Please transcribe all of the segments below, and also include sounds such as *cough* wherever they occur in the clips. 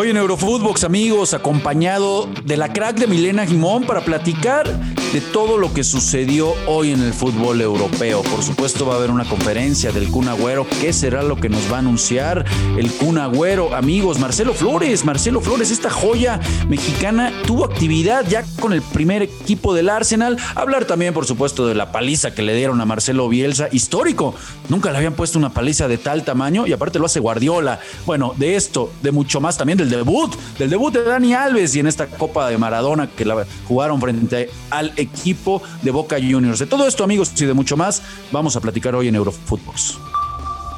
Hoy en Eurofootbox, amigos, acompañado de la crack de Milena Gimón para platicar de todo lo que sucedió hoy en el fútbol europeo. Por supuesto, va a haber una conferencia del Kun Agüero. ¿Qué será lo que nos va a anunciar el Kun Agüero? Amigos, Marcelo Flores, Marcelo Flores, esta joya mexicana tuvo actividad ya con el primer equipo del Arsenal. Hablar también, por supuesto, de la paliza que le dieron a Marcelo Bielsa, histórico. Nunca le habían puesto una paliza de tal tamaño y aparte lo hace Guardiola. Bueno, de esto, de mucho más también del debut, del debut de Dani Alves y en esta Copa de Maradona que la jugaron frente al equipo de Boca Juniors. De todo esto, amigos, y de mucho más, vamos a platicar hoy en Eurofootbox.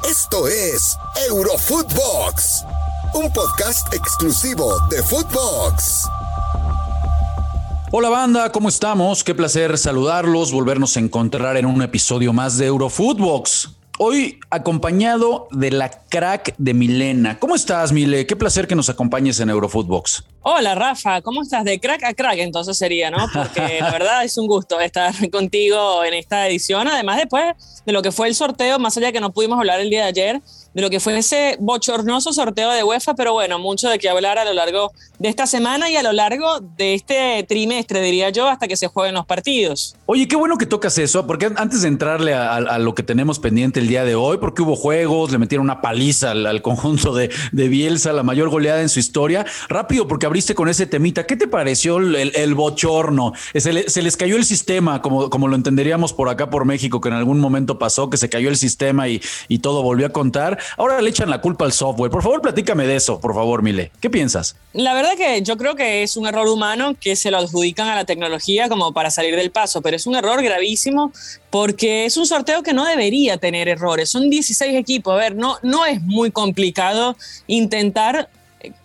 Esto es Eurofootbox, un podcast exclusivo de Footbox. Hola banda, ¿cómo estamos? Qué placer saludarlos, volvernos a encontrar en un episodio más de Eurofootbox. Hoy acompañado de la crack de Milena. ¿Cómo estás, Mile? Qué placer que nos acompañes en Eurofootbox. Hola, Rafa. ¿Cómo estás? De crack a crack, entonces sería, ¿no? Porque la *laughs* verdad es un gusto estar contigo en esta edición. Además, después de lo que fue el sorteo, más allá de que no pudimos hablar el día de ayer, de lo que fue ese bochornoso sorteo de UEFA, pero bueno, mucho de qué hablar a lo largo de esta semana y a lo largo de este trimestre, diría yo, hasta que se jueguen los partidos. Oye, qué bueno que tocas eso, porque antes de entrarle a, lo que tenemos pendiente el día de hoy, porque hubo juegos, le metieron una paliza al, conjunto de, de, Bielsa, la mayor goleada en su historia, rápido, porque abriste con ese temita, ¿qué te pareció el, bochorno? Se, se, les cayó el sistema, como, como lo entenderíamos por acá, por México, que en algún momento pasó, que se cayó el sistema y, y todo volvió a contar ahora le echan la culpa al software. Por favor, platícame de eso, por favor, Mile. ¿Qué piensas? La verdad que yo creo que es un error humano que se lo adjudican a la tecnología como para salir del paso, pero es un error gravísimo porque es un sorteo que no debería tener errores. Son 16 equipos. A ver, no, no es muy complicado intentar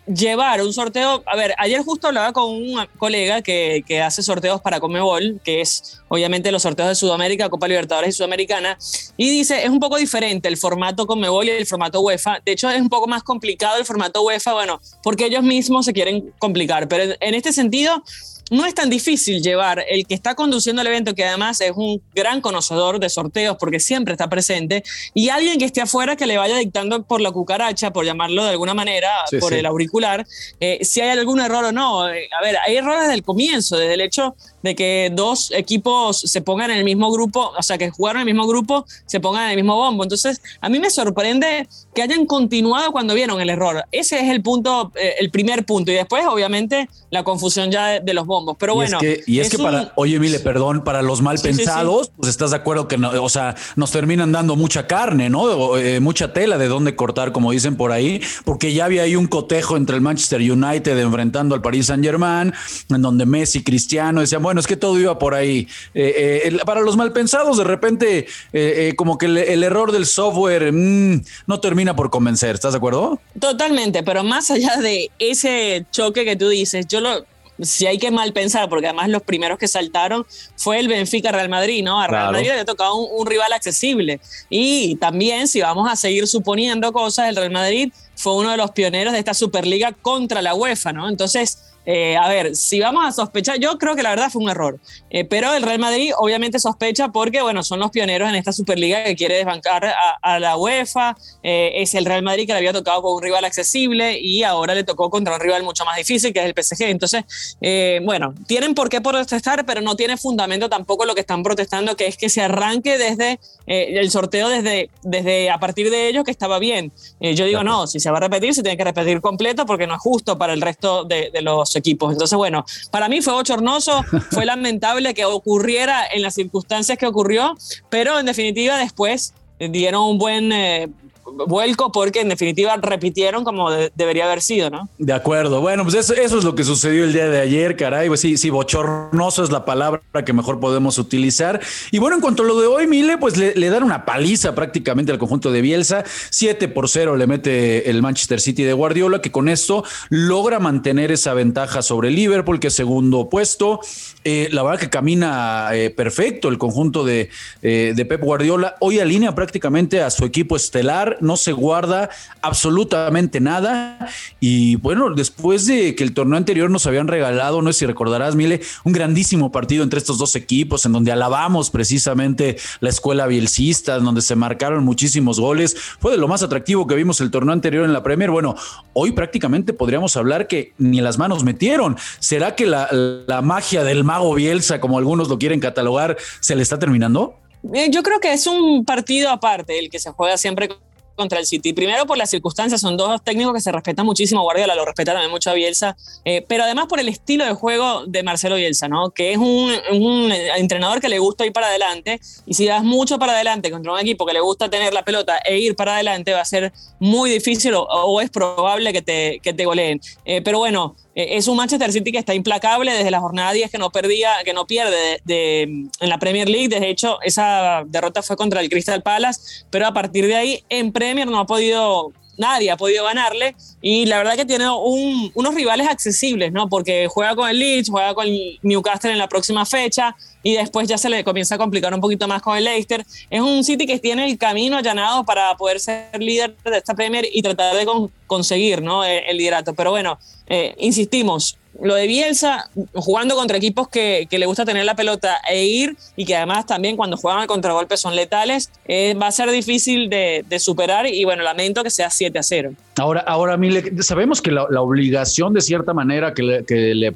llevar un sorteo. A ver, ayer justo hablaba con un colega que, que, hace sorteos para Comebol, que es obviamente los sorteos de Sudamérica, Copa Libertadores y Sudamericana, y dice, es un poco diferente el formato Comebol y el formato UEFA. De hecho, es un poco más complicado el formato UEFA, bueno, porque ellos mismos se quieren complicar, pero en este sentido no es tan difícil llevar el que está conduciendo el evento, que además es un gran conocedor de sorteos porque siempre está presente, y alguien que esté afuera que le vaya dictando por la cucaracha, por llamarlo de alguna manera, por el auricular, eh, si hay algún error o no. Eh, a ver, hay errores desde el comienzo, desde el hecho de que dos equipos se pongan en el mismo grupo, o sea, que jugaron en el mismo grupo, se pongan en el mismo bombo. Entonces, a mí me sorprende que hayan continuado cuando vieron el error. Ese es el punto, eh, el primer punto. Y después, obviamente, la confusión ya de, los bombos. Pero bueno. y es, que para, oye, Mile, perdón, para los mal pensados, pues estás de acuerdo que, no, o sea, nos terminan dando mucha carne, ¿no? Eh, mucha tela de dónde cortar, como dicen por ahí, porque ya había ahí un cotejo entre el Manchester United enfrentando al Paris Saint Germain, en donde Messi, Cristiano decían, bueno, es que todo iba por ahí. Eh, eh, para los malpensados, de repente, eh, como que el, error del software mm, no termina por convencer. ¿Estás de acuerdo? Totalmente, pero más allá de ese choque que tú dices, yo lo, si hay que mal pensar, porque además los primeros que saltaron fue el Benfica Real Madrid, ¿no? A Real Madrid le ha tocado un, un, rival accesible. Y también, si vamos a seguir suponiendo cosas, el Real Madrid fue uno de los pioneros de esta Superliga contra la UEFA, ¿no? Entonces, eh, a ver, si vamos a sospechar, yo creo que la verdad fue un error, eh, pero el Real Madrid obviamente sospecha porque, bueno, son los pioneros en esta Superliga que quiere desbancar a, la UEFA, eh, es el Real Madrid que le había tocado con un rival accesible y ahora le tocó contra un rival mucho más difícil que es el PSG. Entonces, bueno, tienen por qué protestar, pero no tiene fundamento tampoco lo que están protestando, que es que se arranque desde el sorteo, desde, desde a partir de ellos que estaba bien. yo digo, no, si se va a repetir, se tiene que repetir completo porque no es justo para el resto de, de los equipos. Entonces, bueno, para mí fue bochornoso, *laughs* fue lamentable que ocurriera en las circunstancias que ocurrió, pero en definitiva después dieron un buen eh, vuelco porque en definitiva repitieron como debería haber sido, ¿no? De acuerdo. Bueno, pues eso, es lo que sucedió el día de ayer, caray. Pues sí, sí, bochornoso es la palabra que mejor podemos utilizar. Y bueno, en cuanto a lo de hoy, Mile, pues le, dan una paliza prácticamente al conjunto de Bielsa. 7 por 0 le mete el Manchester City de Guardiola, que con esto logra mantener esa ventaja sobre Liverpool, que es segundo puesto. Eh, la verdad que camina eh, perfecto el conjunto de, eh, de Pep Guardiola. Hoy alinea prácticamente a su equipo estelar no se guarda absolutamente nada Y bueno, después de que el torneo anterior nos habían regalado, no sé si recordarás, Mile, un grandísimo partido entre estos dos equipos, en donde alabamos precisamente la escuela bielcista, en donde se marcaron muchísimos goles. Fue de lo más atractivo que vimos el torneo anterior en la Premier. Bueno, hoy prácticamente podríamos hablar que ni las manos metieron. ¿Será que la, la magia del mago Bielsa, como algunos lo quieren catalogar, se le está terminando? Eh, yo creo que es un partido aparte el que se juega siempre contra el City. Primero por las circunstancias, son dos técnicos que se respetan muchísimo, Guardiola lo respeta también mucho a Bielsa, eh, pero además por el estilo de juego de Marcelo Bielsa, ¿no? Que es un, un, entrenador que le gusta ir para adelante y si das mucho para adelante contra un equipo que le gusta tener la pelota e ir para adelante va a ser muy difícil o, es probable que te, que te goleen. Eh, pero bueno, eh, es un Manchester City que está implacable desde la jornada 10 que no perdía, que no pierde de, en la Premier League. De hecho, esa derrota fue contra el Crystal Palace, pero a partir de ahí en Premier no ha podido nadie ha podido ganarle y la verdad que tiene unos rivales accesibles, ¿no? Porque juega con el Leeds, juega con el Newcastle en la próxima fecha y después ya se le comienza a complicar un poquito más con el Leicester. Es un City que tiene el camino allanado para poder ser líder de esta Premier y tratar de conseguir, ¿no? El, el liderato. Pero bueno, eh, insistimos, lo de Bielsa, jugando contra equipos que, le gusta tener la pelota e ir, y que además también cuando juegan al contragolpe son letales, eh, va a ser difícil de, superar y bueno, lamento que sea 7 a 0. Ahora, ahora Mile, sabemos que la, obligación de cierta manera que, le,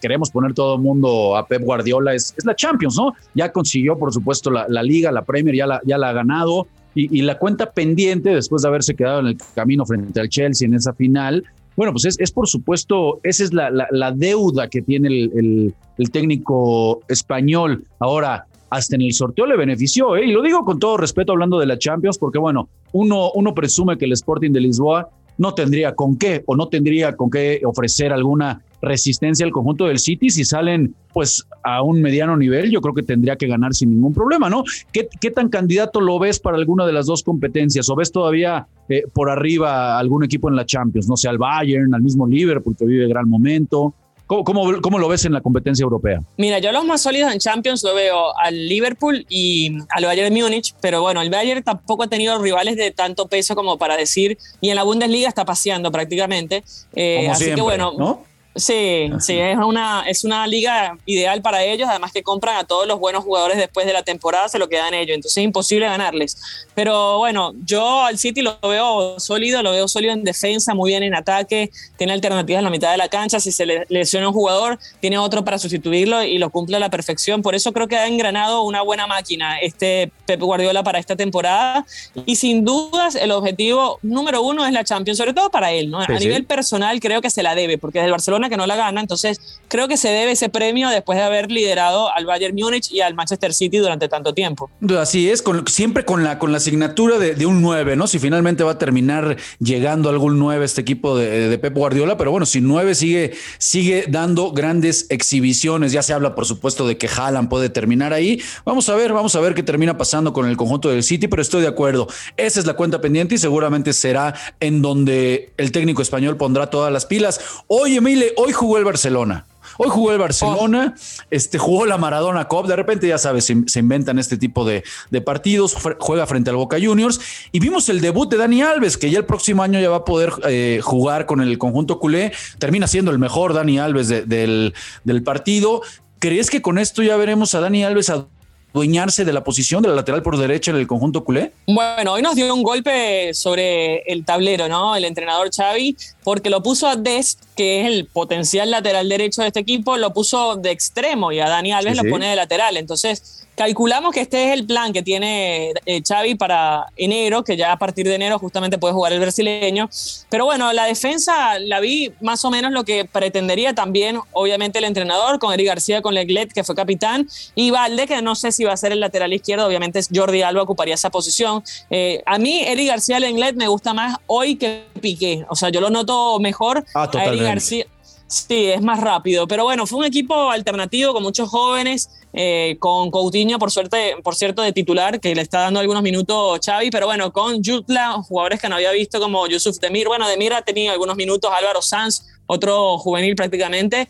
queremos poner todo el mundo a Pep Guardiola es, es, la Champions, ¿no? Ya consiguió, por supuesto, la, Liga, la Premier, ya la, ya la ha ganado. Y, la cuenta pendiente, después de haberse quedado en el camino frente al Chelsea en esa final, bueno, pues es, por supuesto, esa es la, deuda que tiene el, técnico español. Ahora, hasta en el sorteo le benefició, ¿eh? y lo digo con todo respeto hablando de la Champions, porque bueno, uno, uno presume que el Sporting de Lisboa no tendría con qué o no tendría con qué ofrecer alguna resistencia al conjunto del City. Si salen pues a un mediano nivel yo creo que tendría que ganar sin ningún problema no qué, qué tan candidato lo ves para alguna de las dos competencias o ves todavía eh, por arriba algún equipo en la Champions no sé al Bayern al mismo Liverpool que vive gran momento ¿Cómo, cómo, lo ves en la competencia europea? Mira, yo los más sólidos en Champions lo veo al Liverpool y al Bayern de Múnich, pero bueno, el Bayern tampoco ha tenido rivales de tanto peso como para decir, y en la Bundesliga está paseando prácticamente. Eh, así que bueno, ¿no? Sí, sí, es una, es una liga ideal para ellos, además que compran a todos los buenos jugadores después de la temporada, se lo quedan ellos, entonces es imposible ganarles. Pero bueno, yo al City lo veo sólido, lo veo sólido en defensa, muy bien en ataque, tiene alternativas en la mitad de la cancha, si se le lesiona un jugador, tiene otro para sustituirlo y lo cumple a la perfección, por eso creo que ha engranado una buena máquina este Pep Guardiola para esta temporada y sin dudas el objetivo número uno es la Champions, sobre todo para él, ¿no? a nivel personal creo que se la debe, porque desde el Barcelona que no la gana. Entonces, creo que se debe ese premio después de haber liderado al Bayern Múnich y al Manchester City durante tanto tiempo. Así es, siempre con la, con la asignatura de, un 9, ¿no? Si finalmente va a terminar llegando algún 9 este equipo de, Pep Guardiola, pero bueno, si 9 sigue, sigue dando grandes exhibiciones, ya se habla por supuesto de que Haaland puede terminar ahí. Vamos a ver, vamos a ver qué termina pasando con el conjunto del City, pero estoy de acuerdo. Esa es la cuenta pendiente y seguramente será en donde el técnico español pondrá todas las pilas. Oye, Mile, hoy jugó el Barcelona. Hoy jugó el Barcelona, este, jugó la Maradona Cup. De repente, ya sabes, se, inventan este tipo de, partidos. Juega frente al Boca Juniors. Y vimos el debut de Dani Alves, que ya el próximo año ya va a poder eh, jugar con el conjunto culé. Termina siendo el mejor Dani Alves del, del partido. ¿Crees que con esto ya veremos a Dani Alves a adueñarse de la posición de la lateral por derecha en el conjunto culé? Bueno, hoy nos dio un golpe sobre el tablero, ¿no? El entrenador Xavi, porque lo puso a Dest, que es el potencial lateral derecho de este equipo, lo puso de extremo y a Dani Alves lo pone de lateral. Entonces, Calculamos que este es el plan que tiene eh, Xavi para enero, que ya a partir de enero justamente puede jugar el brasileño. Pero bueno, la defensa la vi más o menos lo que pretendería también, obviamente, el entrenador, con Eric García, con Leglet, que fue capitán, y Valde, que no sé si va a ser el lateral izquierdo, obviamente Jordi Alba ocuparía esa posición. Eh, a mí, Eric García Leglet me gusta más hoy que Piqué. O sea, yo lo noto mejor ah, a Eric García. Sí, es más rápido. Pero bueno, fue un equipo alternativo con muchos jóvenes, eh, con Coutinho, por, suerte, por cierto, de titular, que le está dando algunos minutos Xavi, pero bueno, con Jutla, jugadores que no había visto como Yusuf Demir. Bueno, Demir ha tenido algunos minutos, Álvaro Sanz, otro juvenil prácticamente,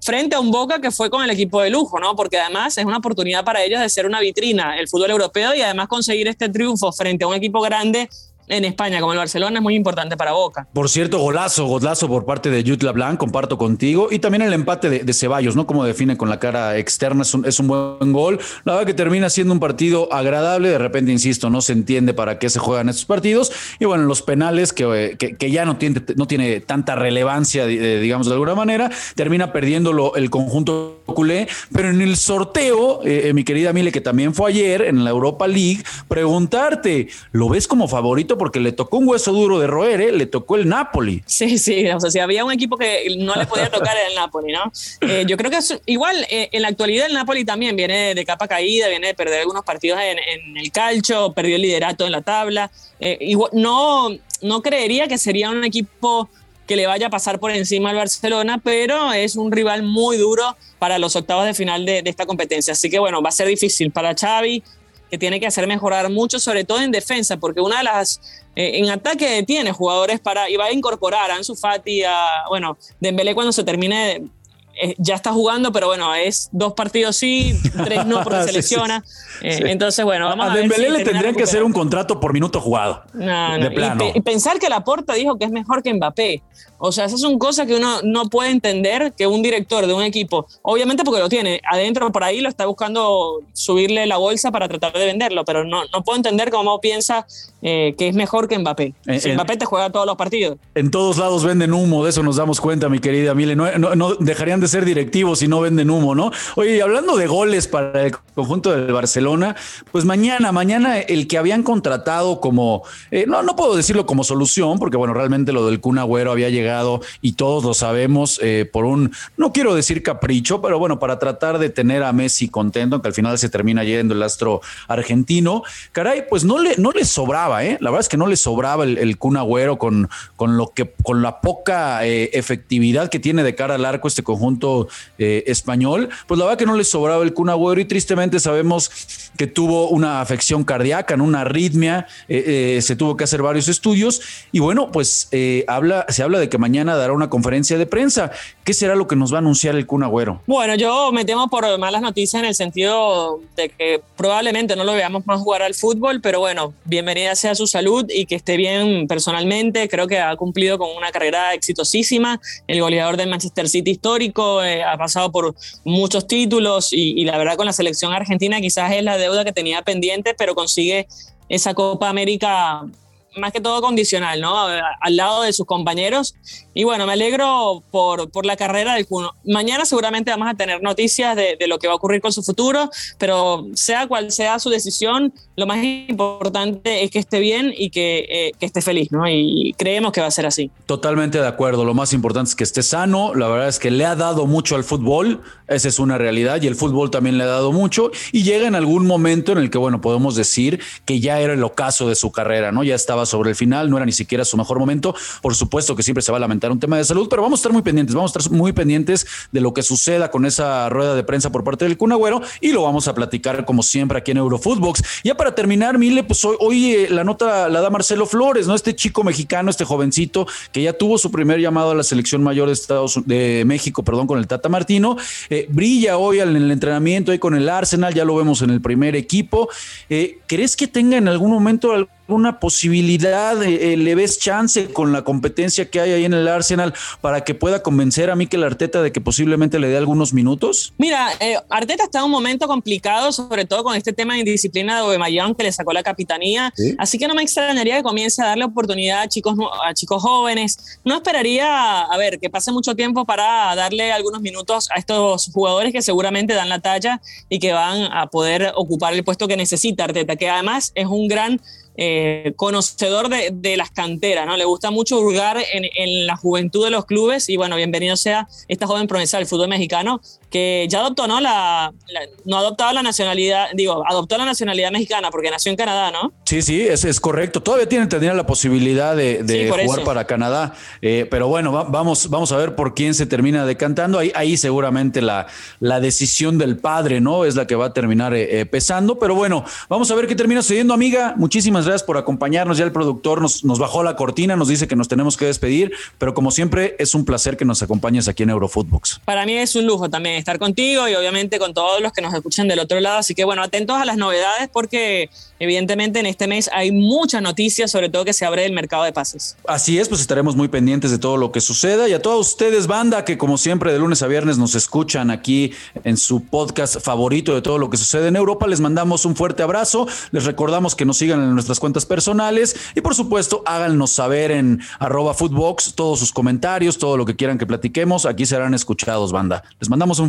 frente a un Boca que fue con el equipo de lujo, ¿no? Porque además es una oportunidad para ellos de ser una vitrina, el fútbol europeo, y además conseguir este triunfo frente a un equipo grande en España como el Barcelona es muy importante para Boca. Por cierto, golazo, golazo por parte de Jude LeBlanc, comparto contigo. Y también el empate de, Ceballos, ¿no? Como define con la cara externa, es un, es un, buen gol. La verdad que termina siendo un partido agradable. De repente, insisto, no se entiende para qué se juegan estos partidos. Y bueno, los penales, que, que, ya no tiene, no tiene tanta relevancia, digamos de alguna manera, termina perdiéndolo el conjunto culé. Pero en el sorteo, eh, eh, mi querida Mile, que también fue ayer en la Europa League, preguntarte, ¿lo ves como favorito? Porque le tocó un hueso duro de roer, ¿eh? le tocó el Napoli. Sí, sí, o sea, si había un equipo que no le podía tocar el Napoli, ¿no? Eh, yo creo que es, igual eh, en la actualidad el Napoli también viene de capa caída, viene de perder algunos partidos en, el calcio, perdió el liderato en la tabla. igual, no, no creería que sería un equipo que le vaya a pasar por encima al Barcelona, pero es un rival muy duro para los octavos de final de, de, esta competencia. Así que bueno, va a ser difícil para Xavi, que tiene que hacer mejorar mucho, sobre todo en defensa, porque una de las, eh, en ataque tiene jugadores para, y va a incorporar a Ansu Fati, a, bueno, Dembélé cuando se termine eh, ya está jugando, pero bueno, es dos partidos sí, tres no porque *laughs* se lesiona. Eh, entonces, bueno, vamos a, a Dembélé le tendrían que hacer un contrato por minuto jugado. No, no. Y, pensar que Laporta dijo que es mejor que Mbappé. O sea, esas son cosas que uno no puede entender que un director de un equipo, obviamente porque lo tiene adentro por ahí, lo está buscando subirle la bolsa para tratar de venderlo, pero no, no puedo entender cómo piensa eh, que es mejor que Mbappé. Si Mbappé te juega todos los partidos. En todos lados venden humo, de eso nos damos cuenta, mi querida Mile. No, no dejarían de ser directivos si no venden humo, ¿no? Oye, hablando de goles para el conjunto del Barcelona, pues mañana, mañana el que habían contratado como, eh, no, no puedo decirlo como solución, porque bueno, realmente lo del Kun Agüero había llegado y todos lo sabemos eh, por un, no quiero decir capricho, pero bueno, para tratar de tener a Messi contento, que al final se termina yendo el astro argentino. Caray, pues no le, no le sobraba, ¿eh? La verdad es que no le sobraba el, el con, con, lo que, con la poca eh, efectividad que tiene de cara al arco este conjunto eh, español. Pues la verdad que no le sobraba el Kun Agüero y tristemente sabemos que tuvo una afección cardíaca, una arritmia, se tuvo que hacer varios estudios y bueno, pues habla, se habla de que mañana dará una conferencia de prensa. ¿Qué será lo que nos va a anunciar el Kun Agüero? Bueno, yo me temo por malas noticias en el sentido de que probablemente no lo veamos más jugar al fútbol, pero bueno, bienvenida sea su salud y que esté bien personalmente. Creo que ha cumplido con una carrera exitosísima. El goleador del Manchester City histórico eh, ha pasado por muchos títulos y, y la verdad con la selección argentina quizás es la deuda que tenía pendiente, pero consigue esa Copa América más que todo condicional, ¿no? Al lado de sus compañeros. Y bueno, me alegro por, por la carrera del Cuno. Mañana seguramente vamos a tener noticias de, de, lo que va a ocurrir con su futuro, pero sea cual sea su decisión, lo más importante es que esté bien y que, eh, que esté feliz, ¿no? Y creemos que va a ser así. Totalmente de acuerdo. Lo más importante es que esté sano. La verdad es que le ha dado mucho al fútbol. Esa es una realidad y el fútbol también le ha dado mucho. Y llega en algún momento en el que, bueno, podemos decir que ya era el ocaso de su carrera, ¿no? Ya estaba sobre el final, no era ni siquiera su mejor momento. Por supuesto que siempre se va a lamentar un tema de salud, pero vamos a estar muy pendientes, vamos a estar muy pendientes de lo que suceda con esa rueda de prensa por parte del Kun y lo vamos a platicar como siempre aquí en Eurofootbox. Ya para terminar, Mile, pues hoy, eh, la nota la da Marcelo Flores, ¿no? Este chico mexicano, este jovencito que ya tuvo su primer llamado a la selección mayor de Estados de México, perdón, con el Tata Martino, eh, brilla hoy en el entrenamiento ahí con el Arsenal, ya lo vemos en el primer equipo. Eh, ¿Crees que tenga en algún momento una posibilidad, eh, le ves chance con la competencia que hay ahí en el Arsenal para que pueda convencer a Mikel Arteta de que posiblemente le dé algunos minutos? Mira, eh, Arteta está en un momento complicado, sobre todo con este tema de indisciplina de Obemayón que le sacó la capitanía, así que no me extrañaría que comience a darle oportunidad a chicos, a chicos jóvenes. No esperaría, a ver, que pase mucho tiempo para darle algunos minutos a estos jugadores que seguramente dan la talla y que van a poder ocupar el puesto que necesita Arteta, que además es un gran eh, conocedor de, las canteras, ¿no? Le gusta mucho hurgar en, en, la juventud de los clubes y bueno, bienvenido sea esta joven promesa del fútbol mexicano que ya adoptó, ¿no? La, no adoptaba la nacionalidad, digo, adoptó la nacionalidad mexicana porque nació en Canadá, ¿no? Sí, sí, es, es correcto. Todavía tiene, tendría la posibilidad de, de jugar para Canadá, eh, pero bueno, vamos, vamos a ver por quién se termina decantando. Ahí, ahí seguramente la, la decisión del padre, ¿no? Es la que va a terminar eh, pesando, pero bueno, vamos a ver qué termina sucediendo, amiga. Muchísimas muchísimas gracias por acompañarnos. Ya el productor nos, nos bajó la cortina, nos dice que nos tenemos que despedir, pero como siempre es un placer que nos acompañes aquí en Eurofootbox. Para mí es un lujo también estar contigo y obviamente con todos los que nos escuchan del otro lado. Así que bueno, atentos a las novedades porque evidentemente en este mes hay muchas noticias, sobre todo que se abre el mercado de pases. Así es, pues estaremos muy pendientes de todo lo que suceda y a todos ustedes, banda, que como siempre de lunes a viernes nos escuchan aquí en su podcast favorito de todo lo que sucede en Europa, les mandamos un fuerte abrazo, les recordamos que nos sigan en nuestras cuentas personales y por supuesto háganos saber en arroba footbox todos sus comentarios, todo lo que quieran que platiquemos, aquí serán escuchados, banda. Les mandamos un